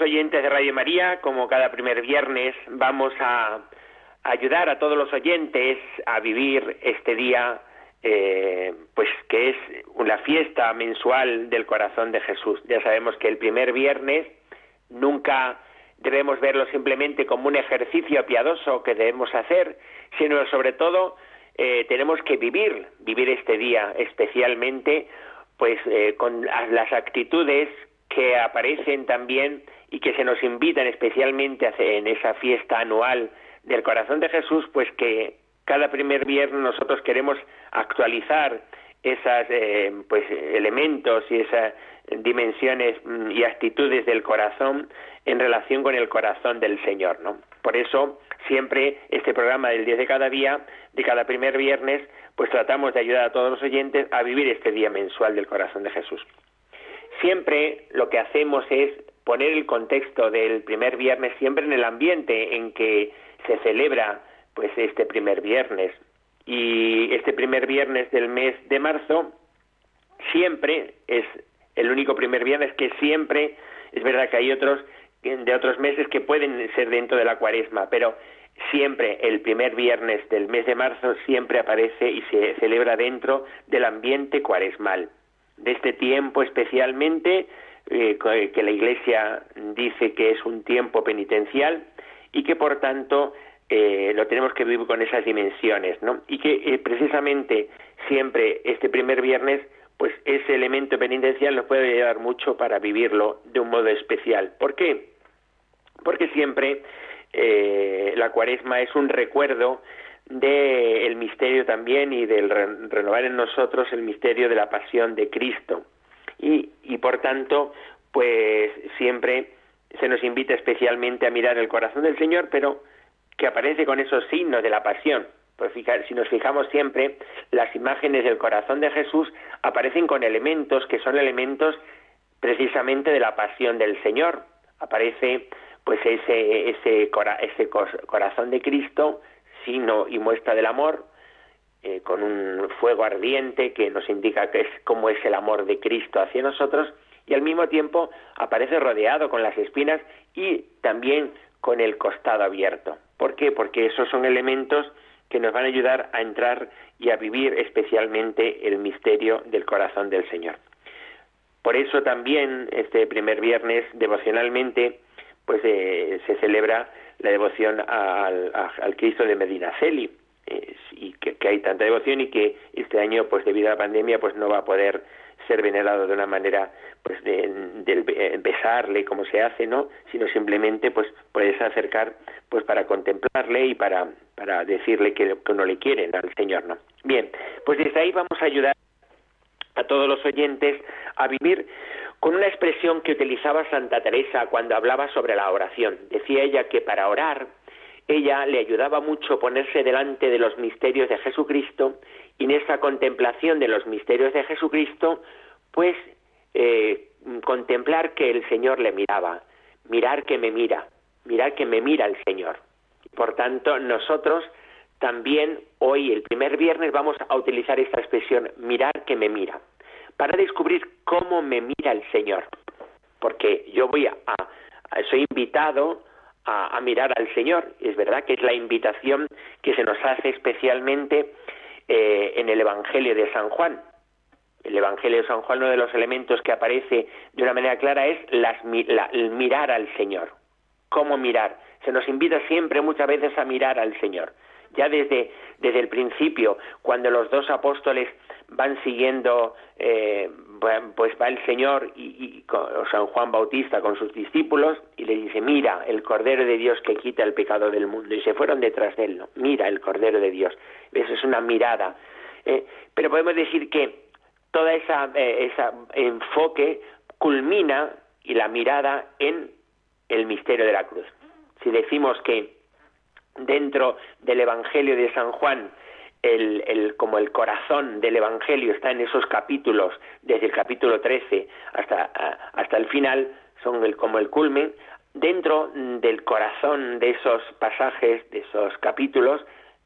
Oyentes de Radio María, como cada primer viernes, vamos a ayudar a todos los oyentes a vivir este día, eh, pues que es la fiesta mensual del corazón de Jesús. Ya sabemos que el primer viernes nunca debemos verlo simplemente como un ejercicio piadoso que debemos hacer, sino sobre todo eh, tenemos que vivir, vivir este día especialmente, pues eh, con las actitudes que aparecen también y que se nos invitan especialmente en esa fiesta anual del corazón de Jesús, pues que cada primer viernes nosotros queremos actualizar esos eh, pues elementos y esas dimensiones mm, y actitudes del corazón en relación con el corazón del Señor, ¿no? Por eso siempre este programa del 10 de cada día, de cada primer viernes, pues tratamos de ayudar a todos los oyentes a vivir este día mensual del corazón de Jesús. Siempre lo que hacemos es poner el contexto del primer viernes siempre en el ambiente en que se celebra pues este primer viernes. Y este primer viernes del mes de marzo siempre es el único primer viernes que siempre es verdad que hay otros de otros meses que pueden ser dentro de la cuaresma pero siempre el primer viernes del mes de marzo siempre aparece y se celebra dentro del ambiente cuaresmal. De este tiempo especialmente eh, que la Iglesia dice que es un tiempo penitencial y que por tanto eh, lo tenemos que vivir con esas dimensiones, ¿no? Y que eh, precisamente siempre este primer viernes, pues ese elemento penitencial nos puede ayudar mucho para vivirlo de un modo especial. ¿Por qué? Porque siempre la cuaresma es un recuerdo del misterio también y del renovar en nosotros el misterio de la pasión de Cristo y, y por tanto, pues siempre se nos invita especialmente a mirar el corazón del Señor, pero que aparece con esos signos de la pasión. Pues si nos fijamos siempre, las imágenes del corazón de Jesús aparecen con elementos que son elementos precisamente de la pasión del Señor. Aparece pues ese, ese, ese corazón de Cristo, signo y muestra del amor, eh, con un fuego ardiente que nos indica que es cómo es el amor de Cristo hacia nosotros y al mismo tiempo aparece rodeado con las espinas y también con el costado abierto. ¿Por qué? Porque esos son elementos que nos van a ayudar a entrar y a vivir especialmente el misterio del corazón del Señor. Por eso también este primer viernes devocionalmente pues eh, se celebra la devoción al, al Cristo de Medinaceli, y que, hay tanta devoción y que este año pues debido a la pandemia pues no va a poder ser venerado de una manera pues de, besarle como se hace no sino simplemente pues puedes acercar pues para contemplarle y para para decirle que, que no le quieren al señor no bien pues desde ahí vamos a ayudar a todos los oyentes a vivir con una expresión que utilizaba Santa Teresa cuando hablaba sobre la oración. Decía ella que para orar ella le ayudaba mucho ponerse delante de los misterios de Jesucristo y en esa contemplación de los misterios de Jesucristo, pues eh, contemplar que el Señor le miraba, mirar que me mira, mirar que me mira el Señor. Por tanto, nosotros también hoy, el primer viernes, vamos a utilizar esta expresión, mirar que me mira, para descubrir cómo me mira el Señor. Porque yo voy a soy invitado a, mirar al Señor. Es verdad que es la invitación que se nos hace especialmente eh, en el Evangelio de San Juan. El Evangelio de San Juan, uno de los elementos que aparece de una manera clara es las, el mirar al Señor. ¿Cómo mirar? Se nos invita siempre, muchas veces, a mirar al Señor. Ya desde, desde el principio, cuando los dos apóstoles van siguiendo, eh, pues va el Señor y, o San Juan Bautista con sus discípulos y le dice, mira el Cordero de Dios que quita el pecado del mundo. Y se fueron detrás de él, ¿no? Mira el Cordero de Dios. Eso es una mirada. Eh, pero podemos decir que toda esa, eh, esa enfoque culmina y la mirada en el misterio de la cruz. Si decimos que dentro del Evangelio de San Juan el, como el corazón del Evangelio está en esos capítulos, desde el capítulo 13 hasta, hasta el final, son el, como el culmen, dentro del corazón de esos pasajes, de esos capítulos,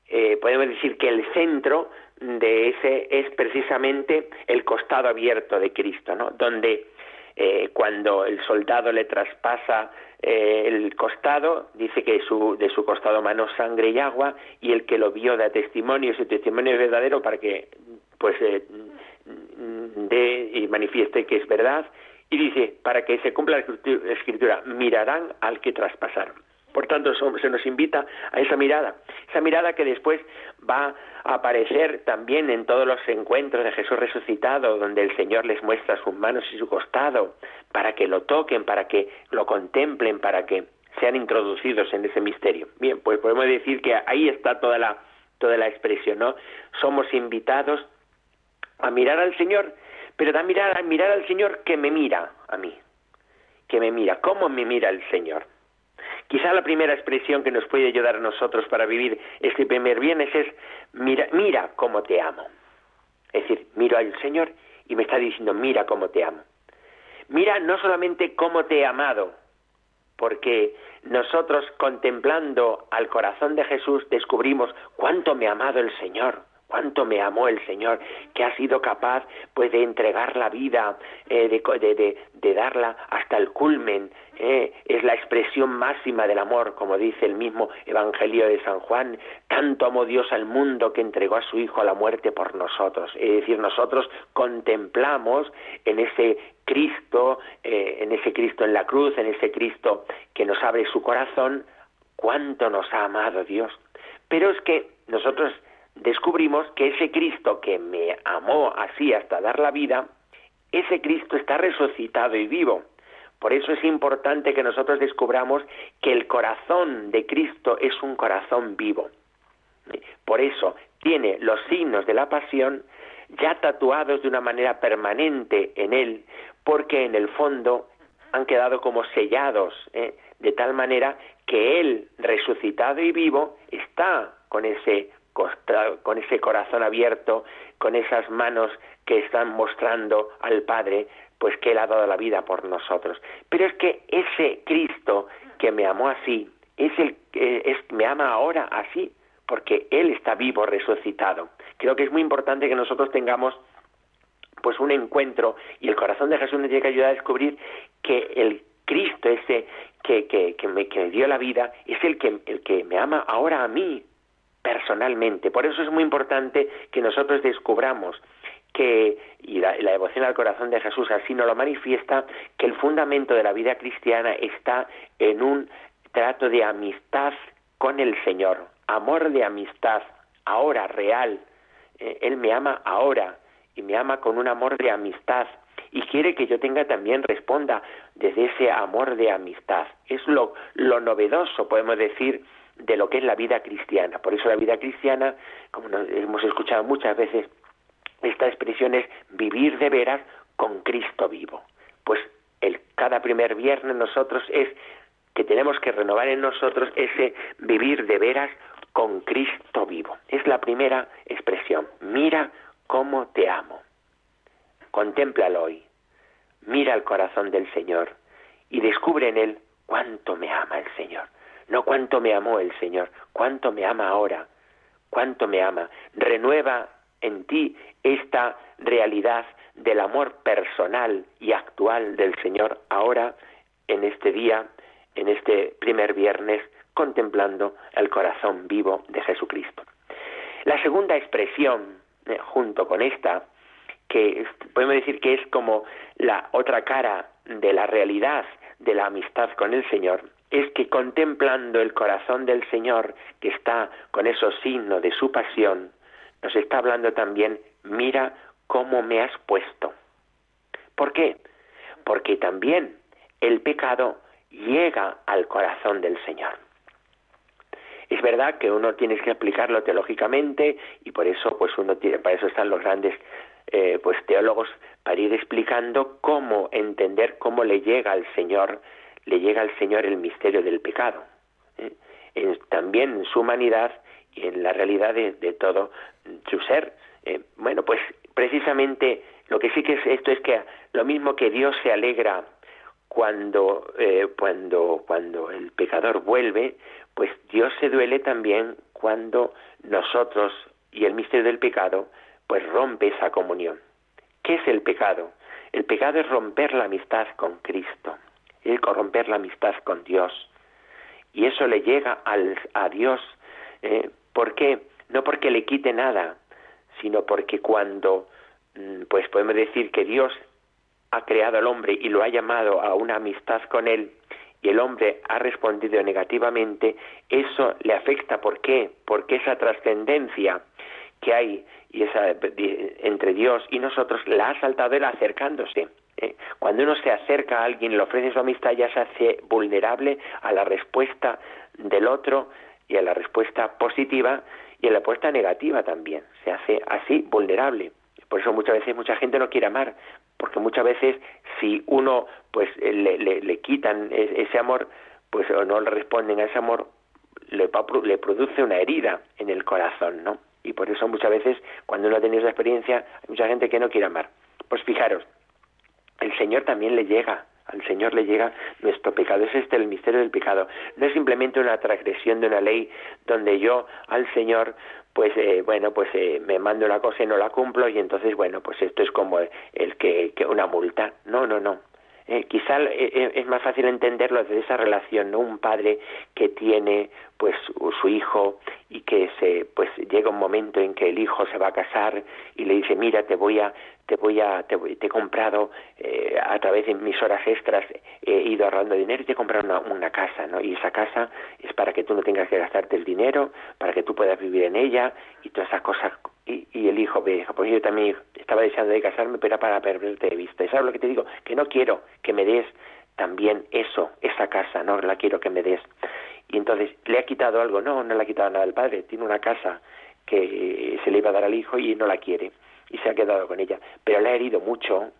eh, podemos decir que el centro de ese es precisamente el costado abierto de Cristo, ¿no? donde eh, cuando el soldado le traspasa eh, el costado, dice que su, de su costado manó sangre y agua, y el que lo vio da testimonio, su testimonio es verdadero para que pues eh, dé y manifieste que es verdad, y dice, para que se cumpla la escritura, mirarán al que traspasaron. Por tanto, se nos invita a esa mirada, esa mirada que después va a aparecer también en todos los encuentros de Jesús resucitado, donde el Señor les muestra sus manos y su costado, para que lo toquen, para que lo contemplen, para que sean introducidos en ese misterio. Bien, pues podemos decir que ahí está toda la, toda la expresión, ¿no? Somos invitados a mirar al Señor, pero también a mirar al Señor que me mira a mí, que me mira, ¿cómo me mira el Señor? Quizá la primera expresión que nos puede ayudar a nosotros para vivir este primer viernes es mira, mira cómo te amo. Es decir, miro al Señor y me está diciendo, mira cómo te amo. Mira no solamente cómo te he amado, porque nosotros contemplando al corazón de Jesús descubrimos cuánto me ha amado el Señor, cuánto me amó el Señor, que ha sido capaz pues de entregar la vida, eh, de, de, darla hasta el culmen. Eh, es la expresión máxima del amor, como dice el mismo Evangelio de San Juan. Tanto amó Dios al mundo que entregó a su Hijo a la muerte por nosotros. Es decir, nosotros contemplamos en ese Cristo, eh, en ese Cristo en la cruz, en ese Cristo que nos abre su corazón, cuánto nos ha amado Dios. Pero es que nosotros descubrimos que ese Cristo que me amó así hasta dar la vida, ese Cristo está resucitado y vivo. Por eso es importante que nosotros descubramos que el corazón de Cristo es un corazón vivo. Por eso tiene los signos de la pasión ya tatuados de una manera permanente en él, porque en el fondo han quedado como sellados, ¿eh? de tal manera que él, resucitado y vivo, está con ese con ese corazón abierto, con esas manos que están mostrando al Padre, pues que Él ha dado la vida por nosotros. Pero es que ese Cristo que me amó así, es el es, me ama ahora así, porque Él está vivo, resucitado. Creo que es muy importante que nosotros tengamos pues un encuentro y el corazón de Jesús nos tiene que ayudar a descubrir que el Cristo ese que, que, que, me, que dio la vida es el que, el que me ama ahora a mí, personalmente. Por eso es muy importante que nosotros descubramos que, y la, devoción al corazón de Jesús así nos lo manifiesta, que el fundamento de la vida cristiana está en un trato de amistad con el Señor, amor de amistad, ahora real. Eh, él me ama ahora y me ama con un amor de amistad y quiere que yo tenga también responda desde ese amor de amistad. Es lo, lo novedoso, podemos decir, de lo que es la vida cristiana. Por eso la vida cristiana, como hemos escuchado muchas veces, esta expresión es vivir de veras con Cristo vivo. Pues el, cada primer viernes nosotros es que tenemos que renovar en nosotros ese vivir de veras con Cristo vivo. Es la primera expresión. Mira cómo te amo. Contémplalo hoy. Mira el corazón del Señor y descubre en él cuánto me ama el Señor. No cuánto me amó el Señor, cuánto me ama ahora, cuánto me ama. Renueva en ti esta realidad del amor personal y actual del Señor ahora, en este día, en este primer viernes, contemplando el corazón vivo de Jesucristo. La segunda expresión, eh, junto con esta, que podemos decir que es como la otra cara de la realidad de la amistad con el Señor, es que contemplando el corazón del Señor, que está con esos signos de su pasión, nos está hablando también, mira cómo me has puesto. ¿Por qué? Porque también el pecado llega al corazón del Señor. Es verdad que uno tiene que explicarlo teológicamente y por eso, pues uno tiene, para eso están los grandes eh, pues teólogos para ir explicando cómo entender cómo le llega al Señor, le llega al Señor el misterio del pecado. ¿eh? también en su humanidad y en la realidad de, todo su ser. Eh, bueno, pues precisamente lo que sí que es esto es que lo mismo que Dios se alegra cuando, cuando, cuando el pecador vuelve, pues Dios se duele también cuando nosotros y el misterio del pecado pues rompe esa comunión. ¿Qué es el pecado? El pecado es romper la amistad con Cristo, es corromper la amistad con Dios. Y eso le llega al, a Dios. ¿eh? ¿Por qué? No porque le quite nada, sino porque cuando, mm, pues podemos decir que Dios ha creado al hombre y lo ha llamado a una amistad con él, y el hombre ha respondido negativamente, eso le afecta. ¿Por qué? Porque esa trascendencia que hay y esa, entre Dios y nosotros la ha saltado él acercándose. ¿Eh? Cuando uno se acerca a alguien y le ofrece su amistad, ya se hace vulnerable a la respuesta del otro y a la respuesta positiva y a la respuesta negativa también. Se hace así vulnerable. Por eso muchas veces mucha gente no quiere amar, porque muchas veces si uno pues le, le, quitan e, ese amor, pues o no le responden a ese amor, le, le produce una herida en el corazón, ¿no? Y por eso muchas veces, cuando uno ha tenido esa experiencia, hay mucha gente que no quiere amar. Pues fijaros, el Señor también le llega, al Señor le llega nuestro pecado. Es este el misterio del pecado. No es simplemente una transgresión de una ley donde yo al Señor, pues eh, bueno, pues eh, me mando una cosa y no la cumplo y entonces, bueno, pues esto es como el que, que una multa. No, no, no. Eh, quizá es más fácil entenderlo desde esa relación, ¿no? Un padre que tiene pues su hijo y que se pues llega un momento en que el hijo se va a casar y le dice mira te voy a te voy a te, he comprado eh, a través de mis horas extras he ido ahorrando dinero y te he comprado una, una casa no y esa casa es para que tú no tengas que gastarte el dinero para que tú puedas vivir en ella y todas esas cosas y, el hijo ve pues yo también estaba deseando de casarme pero era para perderte de vista y sabes lo que te digo que no quiero que me des también eso esa casa no la quiero que me des y entonces, ¿le ha quitado algo? No, no le ha quitado nada al padre. Tiene una casa que se le iba a dar al hijo y no la quiere. Y se ha quedado con ella. Pero le ha herido mucho.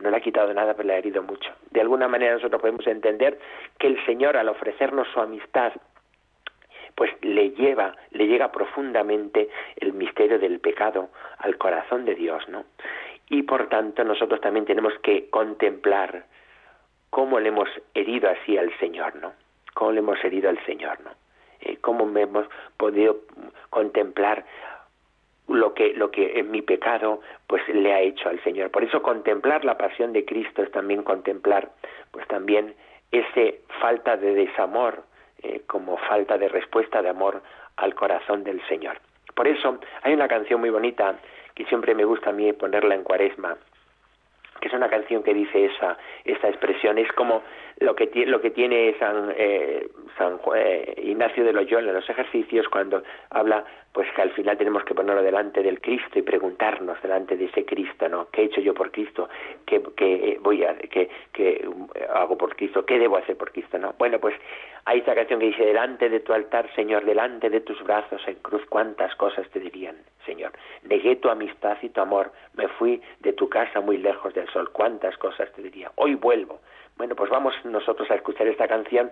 No le ha quitado nada, pero le ha herido mucho. De alguna manera nosotros podemos entender que el Señor, al ofrecernos su amistad, pues le lleva, le llega profundamente el misterio del pecado al corazón de Dios, ¿no? Y por tanto nosotros también tenemos que contemplar cómo le hemos herido así al Señor, ¿no? cómo le hemos herido al Señor, ¿no? Eh, cómo hemos podido contemplar lo que lo que en mi pecado pues le ha hecho al Señor. Por eso contemplar la pasión de Cristo es también contemplar pues también ese falta de desamor eh, como falta de respuesta de amor al corazón del Señor. Por eso hay una canción muy bonita que siempre me gusta a mí ponerla en Cuaresma, que es una canción que dice esa esta expresión. Es como lo que lo que tiene San eh, San eh, Ignacio de Loyola en los ejercicios cuando habla pues que al final tenemos que ponerlo delante del Cristo y preguntarnos delante de ese Cristo no qué he hecho yo por Cristo qué, qué voy a qué, qué hago por Cristo qué debo hacer por Cristo no bueno pues hay esta canción que dice delante de tu altar Señor delante de tus brazos en cruz cuántas cosas te dirían Señor negué tu amistad y tu amor. Me fui de tu casa muy lejos del sol. Cuántas cosas te diría hoy vuelvo. Bueno, pues vamos nosotros a escuchar esta canción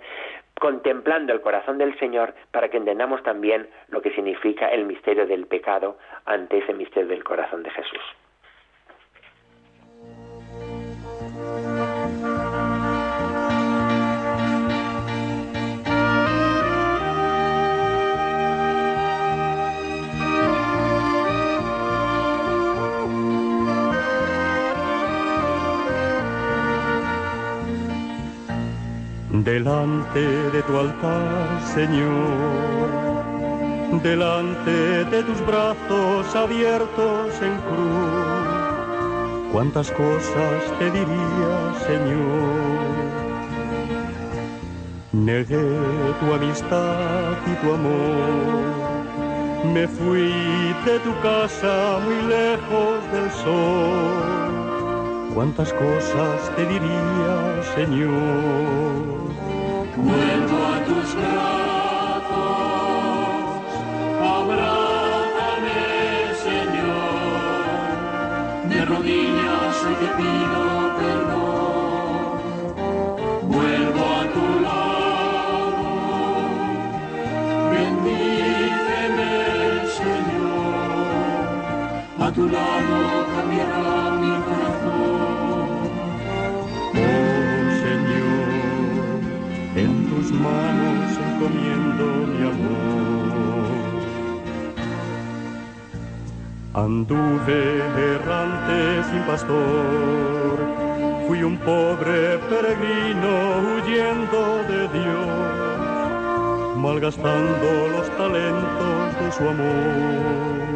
contemplando el corazón del Señor para que entendamos también lo que significa el misterio del pecado ante ese misterio del corazón de Jesús. Delante de tu altar, Señor, delante de tus brazos abiertos en cruz. Cuántas cosas te diría, Señor. Negué tu amistad y tu amor. Me fui de tu casa muy lejos del sol cuántas cosas te diría, Señor. Vuelvo a tus brazos, abrázame, Señor. De rodillas hoy te pido perdón. Vuelvo a tu lado, bendíceme, Señor. A tu lado cambiará mi corazón. Encomiendo mi amor. Anduve errante sin pastor, fui un pobre peregrino huyendo de Dios, malgastando los talentos de su amor.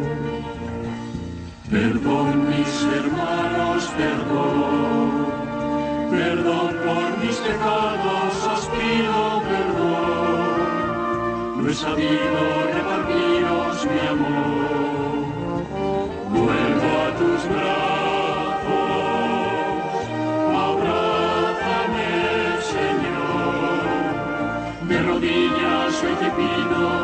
Perdón mis hermanos, perdón, perdón por mis pecados, He sabido repartiros mi amor. Vuelvo a tus brazos, abrázame, Señor. De rodillas hoy te pido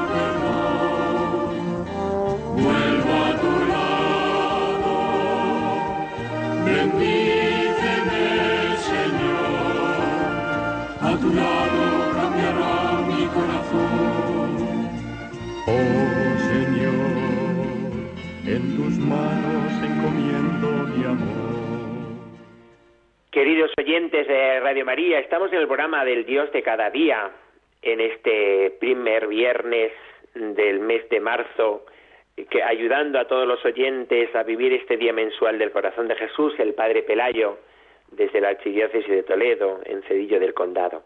Oh Señor, en tus manos encomiendo mi amor. Queridos oyentes de Radio María, estamos en el programa del Dios de cada día, en este primer viernes del mes de marzo, que ayudando a todos los oyentes a vivir este día mensual del corazón de Jesús, el Padre Pelayo, desde la Archidiócesis de Toledo, en Cedillo del Condado.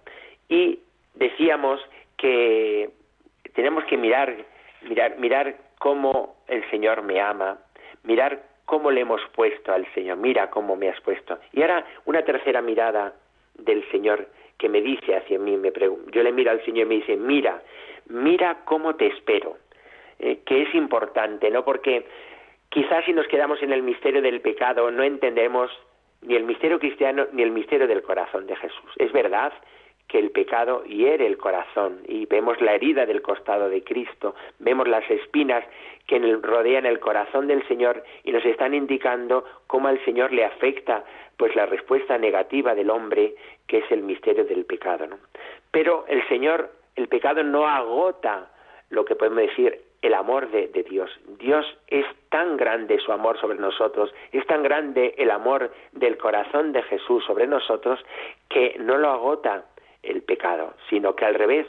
Y decíamos que tenemos que mirar, mirar, cómo el Señor me ama, mirar cómo le hemos puesto al Señor, mira cómo me has puesto. Y ahora una tercera mirada del Señor que me dice hacia mí, me yo le miro al Señor y me dice, mira, mira cómo te espero, eh, que es importante, ¿no? Porque quizás si nos quedamos en el misterio del pecado no entendemos ni el misterio cristiano ni el misterio del corazón de Jesús. Es verdad que el pecado hiere el corazón y vemos la herida del costado de Cristo, vemos las espinas que rodean el corazón del Señor y nos están indicando cómo al Señor le afecta pues la respuesta negativa del hombre que es el misterio del pecado, ¿no? Pero el Señor, el pecado no agota lo que podemos decir el amor de, de, Dios. Dios es tan grande su amor sobre nosotros, es tan grande el amor del corazón de Jesús sobre nosotros que no lo agota el pecado, sino que al revés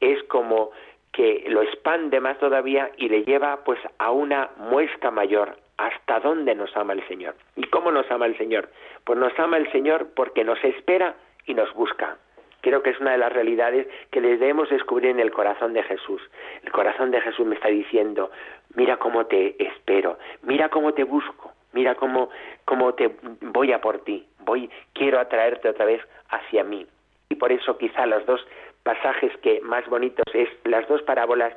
es como que lo expande más todavía y le lleva pues a una muesca mayor hasta dónde nos ama el Señor. ¿Y cómo nos ama el Señor? Pues nos ama el Señor porque nos espera y nos busca. Creo que es una de las realidades que debemos descubrir en el corazón de Jesús. El corazón de Jesús me está diciendo, mira cómo te espero, mira cómo te busco, mira cómo, cómo te voy a por ti, voy, quiero atraerte otra vez hacia mí. Y por eso quizá los dos pasajes que más bonitos es las dos parábolas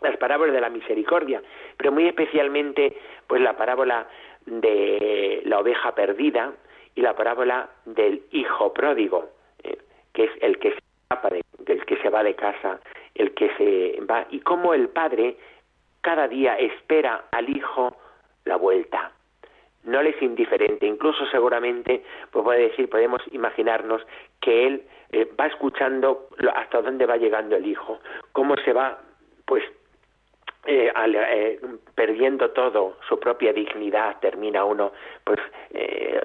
las parábolas de la misericordia, pero muy especialmente pues la parábola de la oveja perdida y la parábola del hijo pródigo, eh, que es el que se escapa que se va de casa, el que se va y cómo el padre cada día espera al hijo la vuelta. No le es indiferente, incluso seguramente, pues puede decir, podemos imaginarnos que él eh, va escuchando hasta dónde va llegando el hijo, cómo se va, pues eh, al, eh, perdiendo todo su propia dignidad termina uno pues eh,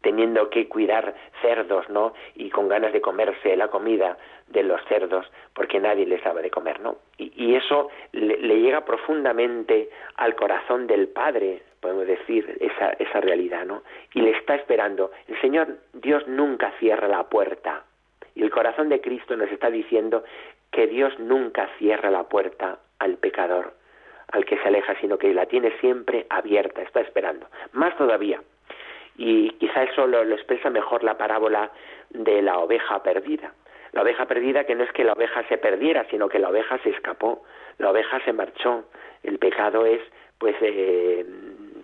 teniendo que cuidar cerdos no y con ganas de comerse la comida de los cerdos porque nadie les sabe de comer no y, y eso le, le, llega profundamente al corazón del padre podemos decir esa esa realidad no y le está esperando el señor Dios nunca cierra la puerta y el corazón de Cristo nos está diciendo que Dios nunca cierra la puerta al pecador, al que se aleja, sino que la tiene siempre abierta, está esperando. Más todavía, y quizá eso lo, lo expresa mejor la parábola de la oveja perdida. La oveja perdida que no es que la oveja se perdiera, sino que la oveja se escapó, la oveja se marchó. El pecado es, pues, eh,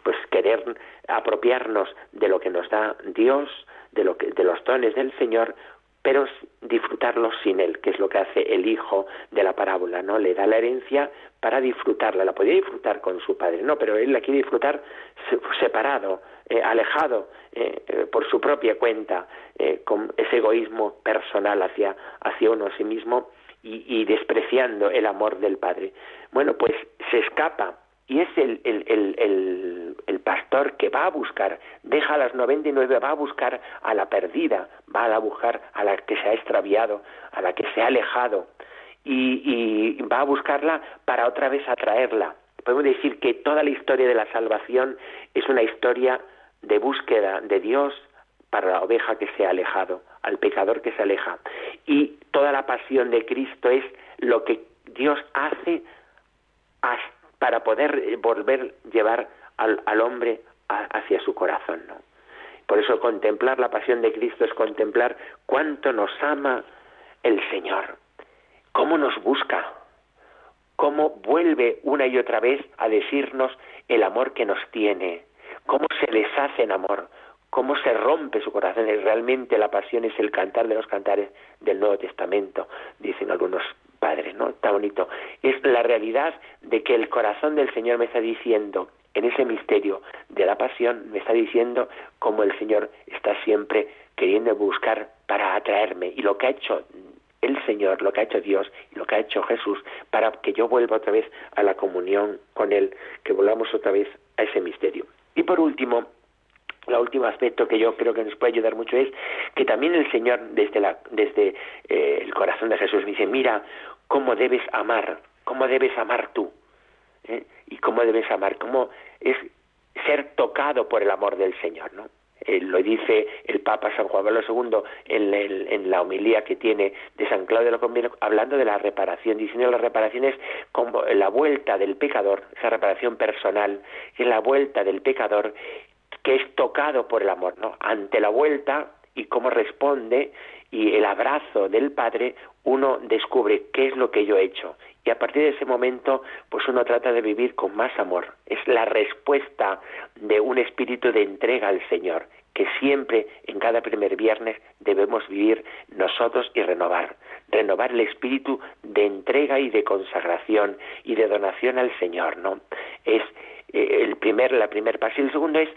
pues querer apropiarnos de lo que nos da Dios, de lo que, de los dones del Señor, pero disfrutarlos sin él, que es lo que hace el hijo de la parábola, ¿no? Le da la herencia para disfrutarla, la podía disfrutar con su padre, no, pero él la quiere disfrutar separado, eh, alejado eh, eh, por su propia cuenta, con ese egoísmo personal hacia, hacia uno a sí mismo y, y despreciando el amor del padre. Bueno, pues se escapa y es el, el, el, pastor que va a buscar, deja a las 99, va a buscar a la perdida, va a buscar a la que se ha extraviado, a la que se ha alejado, y, y va a buscarla para otra vez atraerla. Podemos decir que toda la historia de la salvación es una historia de búsqueda de Dios para la oveja que se ha alejado, al pecador que se aleja. Y toda la pasión de Cristo es lo que Dios hace hasta para poder eh, volver llevar al, al hombre hacia su corazón. ¿no? Por eso contemplar la pasión de Cristo es contemplar cuánto nos ama el Señor, cómo nos busca, cómo vuelve una y otra vez a decirnos el amor que nos tiene, cómo se deshace en amor, cómo se rompe su corazón. Realmente la pasión es el cantar de los cantares del Nuevo Testamento, dicen algunos Padre, ¿no? Está bonito. Es la realidad de que el corazón del Señor me está diciendo, en ese misterio de la pasión, me está diciendo cómo el Señor está siempre queriendo buscar para atraerme. Y lo que ha hecho el Señor, lo que ha hecho Dios y lo que ha hecho Jesús para que yo vuelva otra vez a la comunión con Él, que volvamos otra vez a ese misterio. Y por último, el último aspecto que yo creo que nos puede ayudar mucho es que también el Señor desde, la, desde eh, el corazón de Jesús dice, mira cómo debes amar, cómo debes amar tú, ¿eh? y cómo debes amar, cómo es ser tocado por el amor del Señor, ¿no? Lo dice el Papa San Juan Pablo II en, en, la homilía que tiene de San Claudio de la hablando de la reparación, diciendo la reparación es como la vuelta del pecador, esa reparación personal, es la vuelta del pecador que es tocado por el amor, ¿no? Ante la vuelta y cómo responde y el abrazo del Padre, uno descubre qué es lo que yo he hecho. Y a partir de ese momento, pues uno trata de vivir con más amor. Es la respuesta de un espíritu de entrega al Señor, que siempre, en cada primer viernes, debemos vivir nosotros y renovar. Renovar el espíritu de entrega y de consagración y de donación al Señor, ¿no? Es el primer, la primer paso. El segundo es,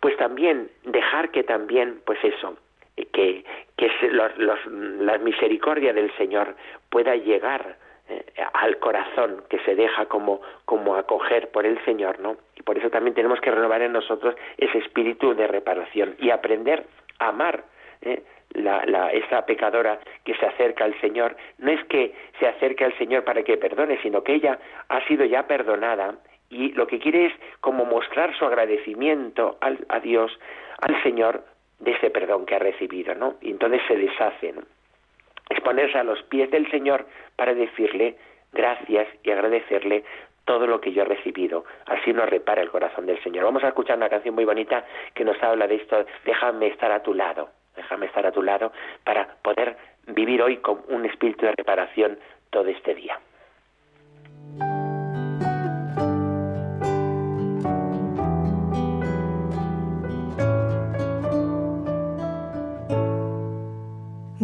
pues también, dejar que también, pues eso, que, que la misericordia del Señor pueda llegar eh, al corazón que se deja como, como acoger por el Señor, ¿no? Y por eso también tenemos que renovar en nosotros ese espíritu de reparación y aprender a amar ¿eh? la, la, esa pecadora que se acerca al Señor. No es que se acerque al Señor para que perdone, sino que ella ha sido ya perdonada y lo que quiere es como mostrar su agradecimiento al, a Dios, al Señor, de ese perdón que ha recibido, ¿no? Y entonces se deshacen. Es ponerse a los pies del Señor para decirle gracias y agradecerle todo lo que yo he recibido. Así nos repara el corazón del Señor. Vamos a escuchar una canción muy bonita que nos habla de esto, déjame estar a tu lado, déjame estar a tu lado para poder vivir hoy con un espíritu de reparación todo este día.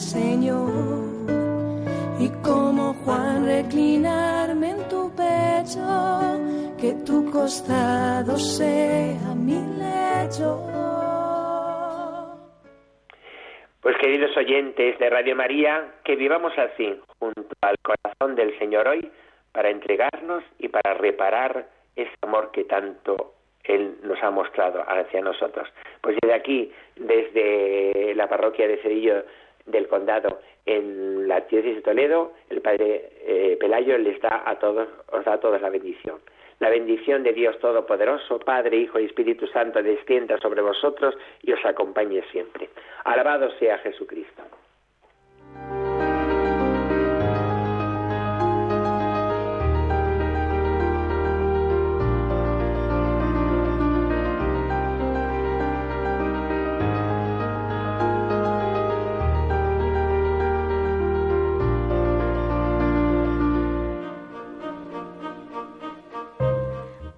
Señor, y como Juan reclinarme en tu pecho, que tu costado sea mi lecho. Pues queridos oyentes de Radio María, que vivamos así, junto al corazón del Señor hoy, para entregarnos y para reparar ese amor que tanto Él nos ha mostrado hacia nosotros. Pues desde aquí, desde la parroquia de Cerillo del condado en la diócesis de Toledo, el padre eh, Pelayo les da a todos, os da a todos la bendición. La bendición de Dios Todopoderoso, Padre, Hijo y Espíritu Santo, descienda sobre vosotros y os acompañe siempre. Alabado sea Jesucristo.